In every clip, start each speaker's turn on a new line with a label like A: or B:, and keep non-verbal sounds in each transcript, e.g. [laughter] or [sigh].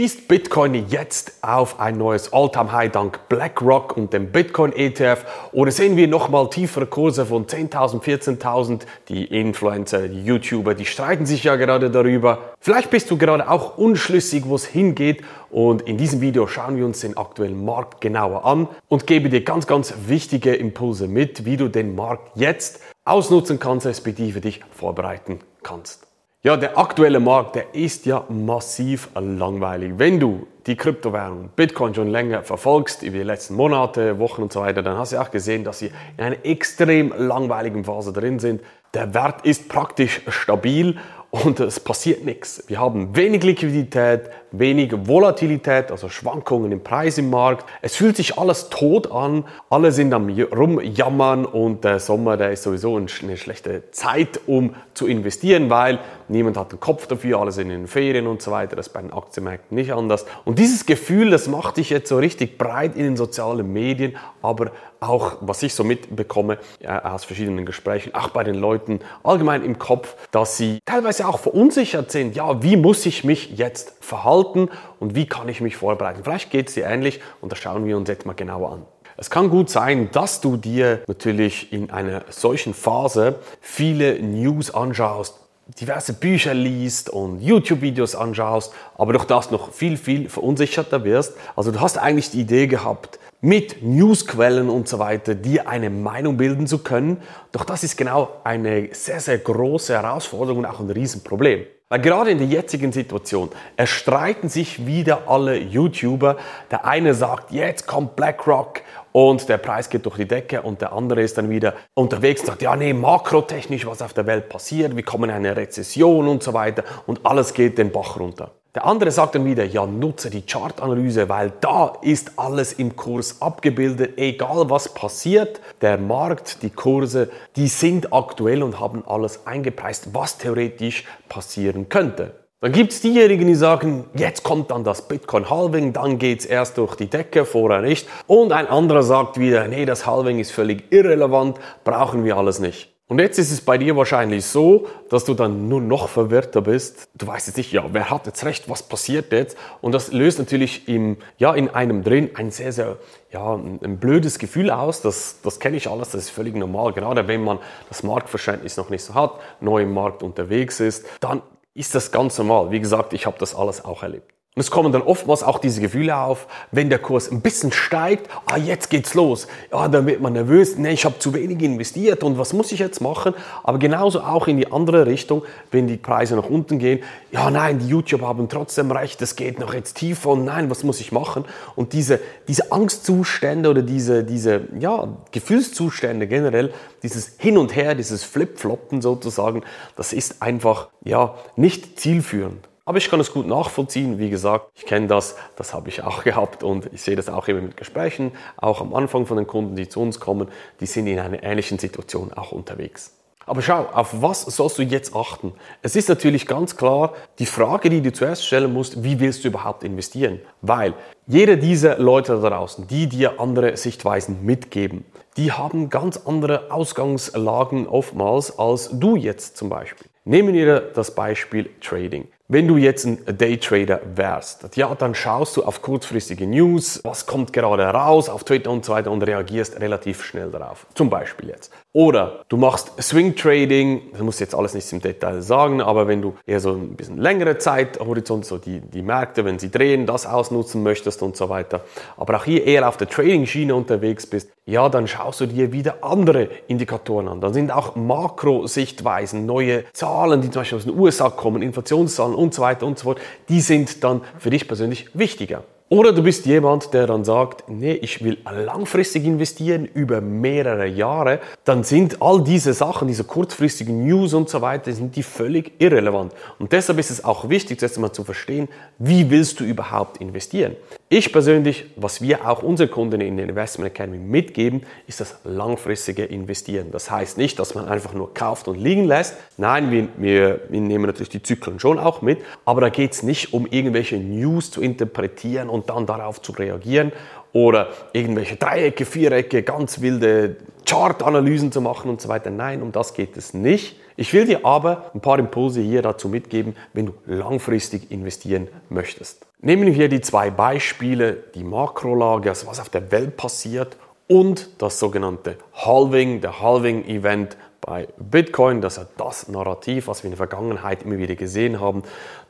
A: schießt Bitcoin jetzt auf ein neues All-Time-High dank BlackRock und dem Bitcoin-ETF oder sehen wir nochmal tiefere Kurse von 10.000, 14.000? Die Influencer, die YouTuber, die streiten sich ja gerade darüber. Vielleicht bist du gerade auch unschlüssig, wo es hingeht und in diesem Video schauen wir uns den aktuellen Markt genauer an und gebe dir ganz, ganz wichtige Impulse mit, wie du den Markt jetzt ausnutzen kannst, respektive dich vorbereiten kannst. Ja, der aktuelle Markt, der ist ja massiv langweilig. Wenn du die Kryptowährung Bitcoin schon länger verfolgst, über die letzten Monate, Wochen und so weiter, dann hast du auch gesehen, dass sie in einer extrem langweiligen Phase drin sind. Der Wert ist praktisch stabil und es passiert nichts. Wir haben wenig Liquidität, wenig Volatilität, also Schwankungen im Preis im Markt. Es fühlt sich alles tot an, alle sind am rumjammern und der Sommer, der ist sowieso eine schlechte Zeit, um zu investieren, weil niemand hat den Kopf dafür, alle sind in den Ferien und so weiter. Das ist bei den Aktienmärkten nicht anders. Dieses Gefühl, das macht dich jetzt so richtig breit in den sozialen Medien, aber auch, was ich so mitbekomme äh, aus verschiedenen Gesprächen, auch bei den Leuten allgemein im Kopf, dass sie teilweise auch verunsichert sind. Ja, wie muss ich mich jetzt verhalten und wie kann ich mich vorbereiten? Vielleicht geht es dir ähnlich und das schauen wir uns jetzt mal genauer an. Es kann gut sein, dass du dir natürlich in einer solchen Phase viele News anschaust, diverse Bücher liest und YouTube-Videos anschaust, aber durch das noch viel, viel verunsicherter wirst. Also du hast eigentlich die Idee gehabt, mit Newsquellen und so weiter dir eine Meinung bilden zu können. Doch das ist genau eine sehr, sehr große Herausforderung und auch ein Riesenproblem. Weil gerade in der jetzigen Situation erstreiten sich wieder alle YouTuber. Der eine sagt, jetzt kommt BlackRock und der Preis geht durch die Decke und der andere ist dann wieder unterwegs und sagt, ja nee, makrotechnisch, was auf der Welt passiert, wir kommen in eine Rezession und so weiter und alles geht den Bach runter. Der andere sagt dann wieder, ja, nutze die Chartanalyse, weil da ist alles im Kurs abgebildet, egal was passiert. Der Markt, die Kurse, die sind aktuell und haben alles eingepreist, was theoretisch passieren könnte. Dann gibt es diejenigen, die sagen, jetzt kommt dann das Bitcoin-Halving, dann geht es erst durch die Decke, vorher nicht. Und ein anderer sagt wieder, nee, das Halving ist völlig irrelevant, brauchen wir alles nicht. Und jetzt ist es bei dir wahrscheinlich so, dass du dann nur noch verwirrter bist. Du weißt jetzt nicht, ja, wer hat jetzt recht, was passiert jetzt? Und das löst natürlich im, ja, in einem drin ein sehr, sehr, ja, ein blödes Gefühl aus. Das, das kenne ich alles, das ist völlig normal. Gerade wenn man das Marktverständnis noch nicht so hat, neu im Markt unterwegs ist, dann ist das ganz normal. Wie gesagt, ich habe das alles auch erlebt. Und es kommen dann oftmals auch diese Gefühle auf, wenn der Kurs ein bisschen steigt, ah, jetzt geht's los. Ja, dann wird man nervös, nee, ich habe zu wenig investiert und was muss ich jetzt machen? Aber genauso auch in die andere Richtung, wenn die Preise nach unten gehen, ja, nein, die YouTube haben trotzdem recht, es geht noch jetzt tiefer und nein, was muss ich machen? Und diese, diese Angstzustände oder diese, diese, ja, Gefühlszustände generell, dieses Hin und Her, dieses Flip-Floppen sozusagen, das ist einfach, ja, nicht zielführend. Aber ich kann es gut nachvollziehen. Wie gesagt, ich kenne das, das habe ich auch [laughs] gehabt und ich sehe das auch immer mit Gesprächen, auch am Anfang von den Kunden, die zu uns kommen, die sind in einer ähnlichen Situation auch unterwegs. Aber schau, auf was sollst du jetzt achten? Es ist natürlich ganz klar die Frage, die du zuerst stellen musst, wie willst du überhaupt investieren? Weil jeder dieser Leute da draußen, die dir andere Sichtweisen mitgeben, die haben ganz andere Ausgangslagen oftmals als du jetzt zum Beispiel. Nehmen wir das Beispiel Trading. Wenn du jetzt ein Daytrader wärst, ja, dann schaust du auf kurzfristige News, was kommt gerade raus auf Twitter und so weiter und reagierst relativ schnell darauf. Zum Beispiel jetzt. Oder du machst Swing Trading, das muss jetzt alles nicht im Detail sagen, aber wenn du eher so ein bisschen längere Zeithorizont, so die, die Märkte, wenn sie drehen, das ausnutzen möchtest und so weiter, aber auch hier eher auf der Trading-Schiene unterwegs bist, ja, dann schaust du dir wieder andere Indikatoren an. Dann sind auch Makro-Sichtweisen, neue Zahlen, die zum Beispiel aus den USA kommen, Inflationszahlen und so weiter und so fort, die sind dann für dich persönlich wichtiger. Oder du bist jemand, der dann sagt, nee, ich will langfristig investieren über mehrere Jahre, dann sind all diese Sachen, diese kurzfristigen News und so weiter, sind die völlig irrelevant. Und deshalb ist es auch wichtig, zuerst einmal zu verstehen, wie willst du überhaupt investieren. Ich persönlich, was wir auch unseren Kunden in der Investment Academy mitgeben, ist das langfristige Investieren. Das heißt nicht, dass man einfach nur kauft und liegen lässt. Nein, wir, wir, wir nehmen natürlich die Zyklen schon auch mit, aber da geht es nicht um irgendwelche News zu interpretieren dann darauf zu reagieren oder irgendwelche Dreiecke, Vierecke, ganz wilde Chartanalysen zu machen und so weiter. Nein, um das geht es nicht. Ich will dir aber ein paar Impulse hier dazu mitgeben, wenn du langfristig investieren möchtest. Nehmen wir die zwei Beispiele, die Makrolage, also was auf der Welt passiert und das sogenannte Halving, der Halving-Event bei Bitcoin. Das ist das Narrativ, was wir in der Vergangenheit immer wieder gesehen haben,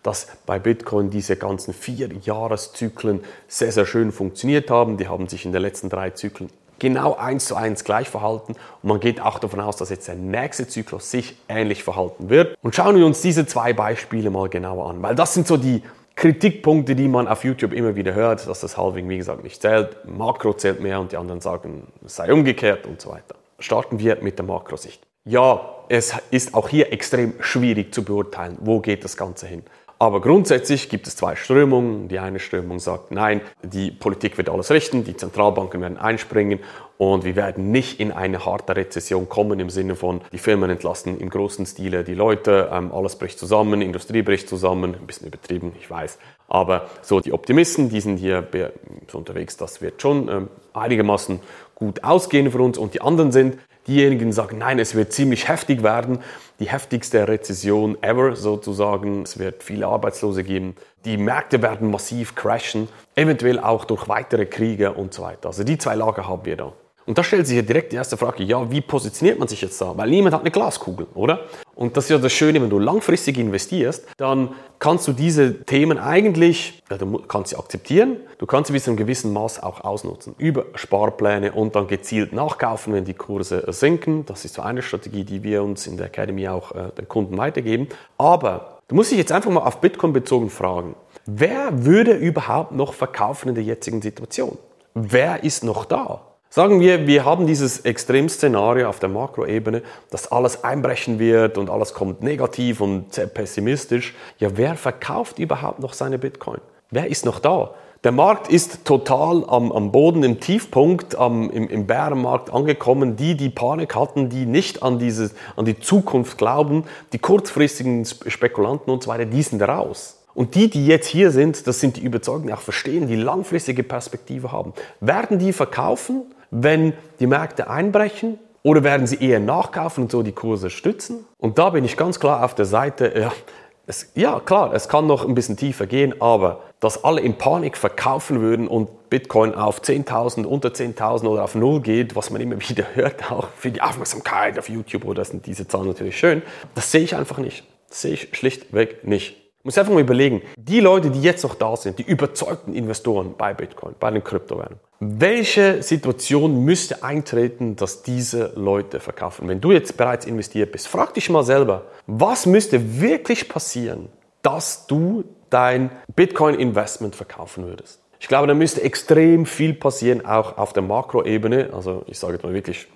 A: dass bei Bitcoin diese ganzen vier Jahreszyklen sehr, sehr schön funktioniert haben. Die haben sich in den letzten drei Zyklen genau eins zu eins gleich verhalten und man geht auch davon aus, dass jetzt der nächste Zyklus sich ähnlich verhalten wird. Und schauen wir uns diese zwei Beispiele mal genauer an, weil das sind so die Kritikpunkte, die man auf YouTube immer wieder hört, dass das Halving, wie gesagt, nicht zählt, Makro zählt mehr und die anderen sagen, es sei umgekehrt und so weiter. Starten wir mit der Makrosicht. Ja, es ist auch hier extrem schwierig zu beurteilen, wo geht das Ganze hin. Aber grundsätzlich gibt es zwei Strömungen. Die eine Strömung sagt, nein, die Politik wird alles richten, die Zentralbanken werden einspringen und wir werden nicht in eine harte Rezession kommen im Sinne von, die Firmen entlassen im großen Stile die Leute, ähm, alles bricht zusammen, Industrie bricht zusammen, ein bisschen übertrieben, ich weiß. Aber so die Optimisten, die sind hier so unterwegs, das wird schon ähm, einigermaßen gut ausgehen für uns und die anderen sind, Diejenigen sagen, nein, es wird ziemlich heftig werden, die heftigste Rezession ever sozusagen. Es wird viele Arbeitslose geben. Die Märkte werden massiv crashen, eventuell auch durch weitere Kriege und so weiter. Also die zwei Lager haben wir da. Und da stellt sich ja direkt die erste Frage, ja, wie positioniert man sich jetzt da? Weil niemand hat eine Glaskugel, oder? Und das ist ja das Schöne, wenn du langfristig investierst, dann kannst du diese Themen eigentlich, ja, du kannst sie akzeptieren, du kannst sie bis zu einem gewissen Maß auch ausnutzen. Über Sparpläne und dann gezielt nachkaufen, wenn die Kurse sinken. Das ist so eine Strategie, die wir uns in der Academy auch äh, den Kunden weitergeben. Aber du musst dich jetzt einfach mal auf Bitcoin bezogen fragen, wer würde überhaupt noch verkaufen in der jetzigen Situation? Wer ist noch da? Sagen wir, wir haben dieses Extremszenario auf der Makroebene, dass alles einbrechen wird und alles kommt negativ und sehr pessimistisch. Ja, wer verkauft überhaupt noch seine Bitcoin? Wer ist noch da? Der Markt ist total am, am Boden, im Tiefpunkt, am, im, im Bärenmarkt angekommen. Die, die Panik hatten, die nicht an, dieses, an die Zukunft glauben, die kurzfristigen Spekulanten und so weiter, die sind raus. Und die, die jetzt hier sind, das sind die Überzeugten, die auch verstehen, die langfristige Perspektive haben. Werden die verkaufen? Wenn die Märkte einbrechen? Oder werden sie eher nachkaufen und so die Kurse stützen? Und da bin ich ganz klar auf der Seite, ja, es, ja klar, es kann noch ein bisschen tiefer gehen, aber dass alle in Panik verkaufen würden und Bitcoin auf 10.000, unter 10.000 oder auf Null geht, was man immer [laughs] wieder hört, auch für die Aufmerksamkeit auf YouTube, oder sind diese Zahlen natürlich schön, das sehe ich einfach nicht. Das sehe ich schlichtweg nicht. Muss einfach mal überlegen, die Leute, die jetzt noch da sind, die überzeugten Investoren bei Bitcoin, bei den Kryptowährungen, welche Situation müsste eintreten, dass diese Leute verkaufen? Wenn du jetzt bereits investiert bist, frag dich mal selber, was müsste wirklich passieren, dass du dein Bitcoin-Investment verkaufen würdest? Ich glaube, da müsste extrem viel passieren, auch auf der Makroebene. Also ich sage jetzt mal wirklich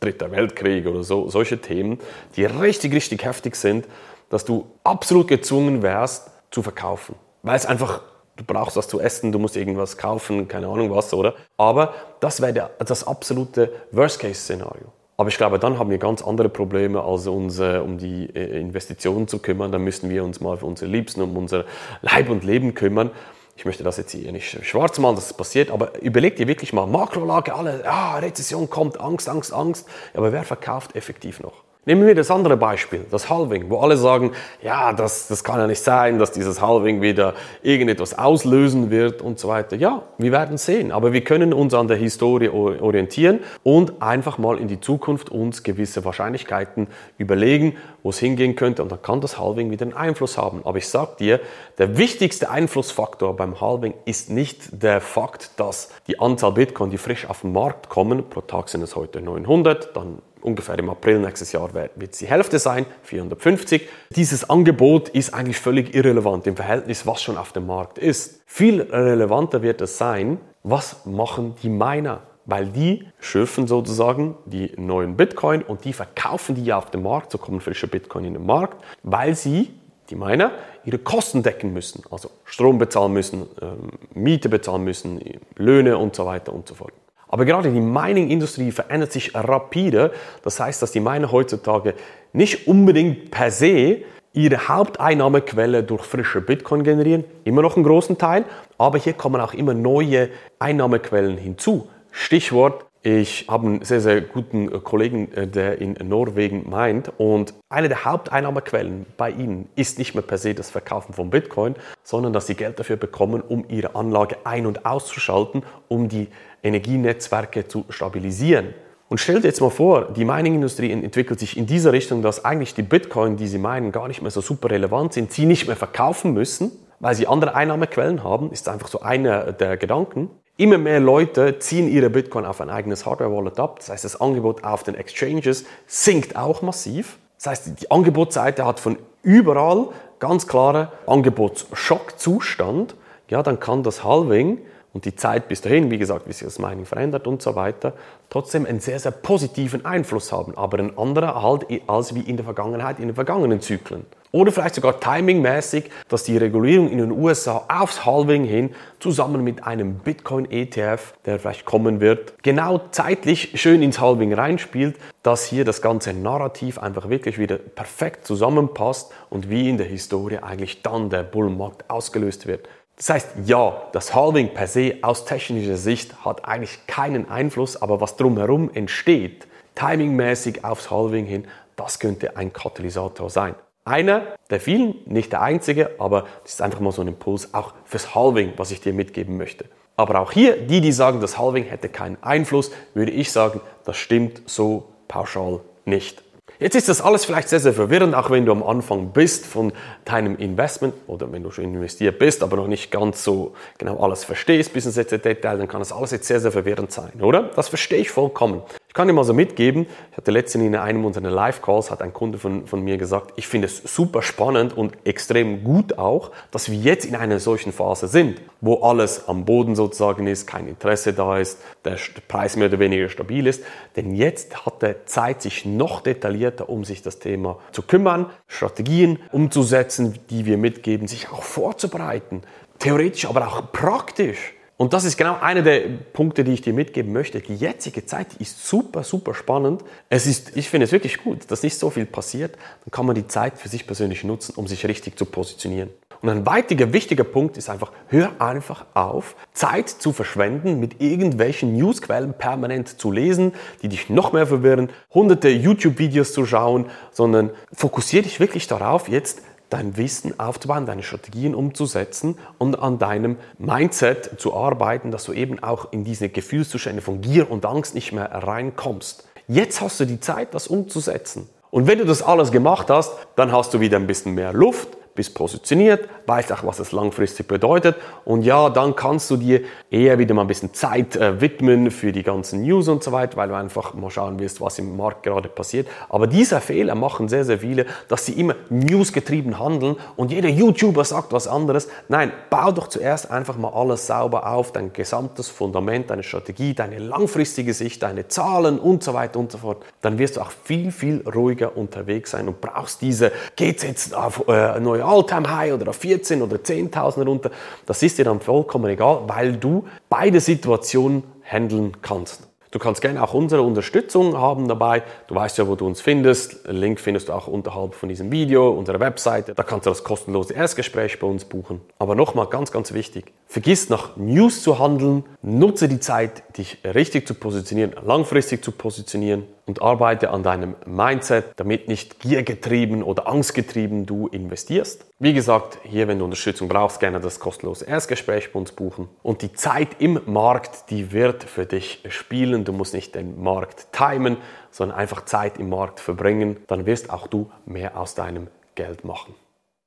A: Dritter Weltkrieg oder so, solche Themen, die richtig, richtig heftig sind dass du absolut gezwungen wärst zu verkaufen. Weil es einfach, du brauchst was zu essen, du musst irgendwas kaufen, keine Ahnung was, oder? Aber das wäre das absolute Worst-Case-Szenario. Aber ich glaube, dann haben wir ganz andere Probleme, als uns äh, um die äh, Investitionen zu kümmern. Dann müssen wir uns mal für unsere Liebsten, um unser Leib und Leben kümmern. Ich möchte das jetzt hier nicht schwarz machen, dass es passiert, aber überleg dir wirklich mal, Makrolage, alle, ah, Rezession kommt, Angst, Angst, Angst. Aber wer verkauft effektiv noch? Nehmen wir das andere Beispiel, das Halving, wo alle sagen, ja, das, das kann ja nicht sein, dass dieses Halving wieder irgendetwas auslösen wird und so weiter. Ja, wir werden sehen, aber wir können uns an der Historie orientieren und einfach mal in die Zukunft uns gewisse Wahrscheinlichkeiten überlegen, wo es hingehen könnte und dann kann das Halving wieder einen Einfluss haben. Aber ich sag dir, der wichtigste Einflussfaktor beim Halving ist nicht der Fakt, dass die Anzahl Bitcoin, die frisch auf den Markt kommen, pro Tag sind es heute 900, dann ungefähr im April nächstes Jahr wird es die Hälfte sein, 450. Dieses Angebot ist eigentlich völlig irrelevant im Verhältnis, was schon auf dem Markt ist. Viel relevanter wird es sein, was machen die Miner? Weil die schürfen sozusagen die neuen Bitcoin und die verkaufen die ja auf dem Markt, so kommen frische Bitcoin in den Markt, weil sie, die Miner, ihre Kosten decken müssen. Also Strom bezahlen müssen, ähm, Miete bezahlen müssen, Löhne und so weiter und so fort. Aber gerade die Mining-Industrie verändert sich rapide. Das heißt, dass die Miner heutzutage nicht unbedingt per se ihre Haupteinnahmequelle durch frische Bitcoin generieren, immer noch einen großen Teil, aber hier kommen auch immer neue Einnahmequellen hinzu. Stichwort Ich habe einen sehr, sehr guten Kollegen, äh, der in Norwegen meint. Und eine der Haupteinnahmequellen bei ihnen ist nicht mehr per se das Verkaufen von Bitcoin, sondern dass sie Geld dafür bekommen, um ihre Anlage ein- und auszuschalten, um die Energienetzwerke zu stabilisieren. Und stell dir jetzt mal vor, die Mining-Industrie entwickelt sich in dieser Richtung, dass eigentlich die Bitcoin, die sie meinen, gar nicht mehr so super relevant sind, sie nicht mehr verkaufen müssen, weil sie andere Einnahmequellen haben, ist einfach so einer der Gedanken. Immer mehr Leute ziehen ihre Bitcoin auf ein eigenes Hardware-Wallet ab. Das heißt, das Angebot auf den Exchanges sinkt auch massiv. Das heißt, die Angebotsseite hat von überall ganz klare Angebotsschockzustand. Ja, dann kann das Halving und die Zeit bis dahin, wie gesagt, wie sich das Mining verändert und so weiter, trotzdem einen sehr, sehr positiven Einfluss haben, aber ein anderer halt als wie in der Vergangenheit, in den vergangenen Zyklen. Oder vielleicht sogar timingmäßig, dass die Regulierung in den USA aufs Halving hin zusammen mit einem Bitcoin-ETF, der vielleicht kommen wird, genau zeitlich schön ins Halving reinspielt, dass hier das ganze Narrativ einfach wirklich wieder perfekt zusammenpasst und wie in der Historie eigentlich dann der Bullmarkt ausgelöst wird. Das heißt, ja, das Halving per se aus technischer Sicht hat eigentlich keinen Einfluss, aber was drumherum entsteht, timingmäßig aufs Halving hin, das könnte ein Katalysator sein. Einer der vielen, nicht der einzige, aber das ist einfach mal so ein Impuls auch fürs Halving, was ich dir mitgeben möchte. Aber auch hier, die, die sagen, das Halving hätte keinen Einfluss, würde ich sagen, das stimmt so pauschal nicht. Jetzt ist das alles vielleicht sehr, sehr verwirrend, auch wenn du am Anfang bist von deinem Investment oder wenn du schon investiert bist, aber noch nicht ganz so genau alles verstehst bis ins letzte Detail, dann kann das alles jetzt sehr, sehr verwirrend sein, oder? Das verstehe ich vollkommen. Ich kann dir mal so mitgeben, ich hatte letztens in einem unserer Live-Calls, hat ein Kunde von, von mir gesagt, ich finde es super spannend und extrem gut auch, dass wir jetzt in einer solchen Phase sind, wo alles am Boden sozusagen ist, kein Interesse da ist, der Preis mehr oder weniger stabil ist. Denn jetzt hat er Zeit, sich noch detaillierter um sich das Thema zu kümmern, Strategien umzusetzen, die wir mitgeben, sich auch vorzubereiten, theoretisch, aber auch praktisch und das ist genau einer der Punkte, die ich dir mitgeben möchte. Die jetzige Zeit ist super, super spannend. Es ist, ich finde es wirklich gut, dass nicht so viel passiert. Dann kann man die Zeit für sich persönlich nutzen, um sich richtig zu positionieren. Und ein weiterer wichtiger Punkt ist einfach, hör einfach auf, Zeit zu verschwenden, mit irgendwelchen Newsquellen permanent zu lesen, die dich noch mehr verwirren, hunderte YouTube-Videos zu schauen, sondern fokussiere dich wirklich darauf, jetzt dein Wissen aufzubauen, deine Strategien umzusetzen und an deinem Mindset zu arbeiten, dass du eben auch in diese Gefühlszustände von Gier und Angst nicht mehr reinkommst. Jetzt hast du die Zeit, das umzusetzen. Und wenn du das alles gemacht hast, dann hast du wieder ein bisschen mehr Luft, bist positioniert, weißt auch, was es langfristig bedeutet. Und ja, dann kannst du dir eher wieder mal ein bisschen Zeit äh, widmen für die ganzen News und so weiter, weil du einfach mal schauen wirst, was im Markt gerade passiert. Aber dieser Fehler machen sehr, sehr viele, dass sie immer newsgetrieben handeln und jeder YouTuber sagt was anderes. Nein, bau doch zuerst einfach mal alles sauber auf, dein gesamtes Fundament, deine Strategie, deine langfristige Sicht, deine Zahlen und so weiter und so fort. Dann wirst du auch viel, viel ruhiger unterwegs sein und brauchst diese, geht's jetzt auf äh, neue All-Time-High oder auf 14 oder 10.000 runter. Das ist dir dann vollkommen egal, weil du beide Situationen handeln kannst. Du kannst gerne auch unsere Unterstützung haben dabei. Du weißt ja, wo du uns findest. Link findest du auch unterhalb von diesem Video, unserer Webseite. Da kannst du das kostenlose Erstgespräch bei uns buchen. Aber nochmal ganz, ganz wichtig. Vergiss nach News zu handeln. Nutze die Zeit, dich richtig zu positionieren, langfristig zu positionieren und arbeite an deinem Mindset, damit nicht giergetrieben oder angstgetrieben du investierst. Wie gesagt, hier, wenn du Unterstützung brauchst, gerne das kostenlose Erstgespräch bei uns buchen. Und die Zeit im Markt, die wird für dich spielen. Du musst nicht den Markt timen, sondern einfach Zeit im Markt verbringen. Dann wirst auch du mehr aus deinem Geld machen.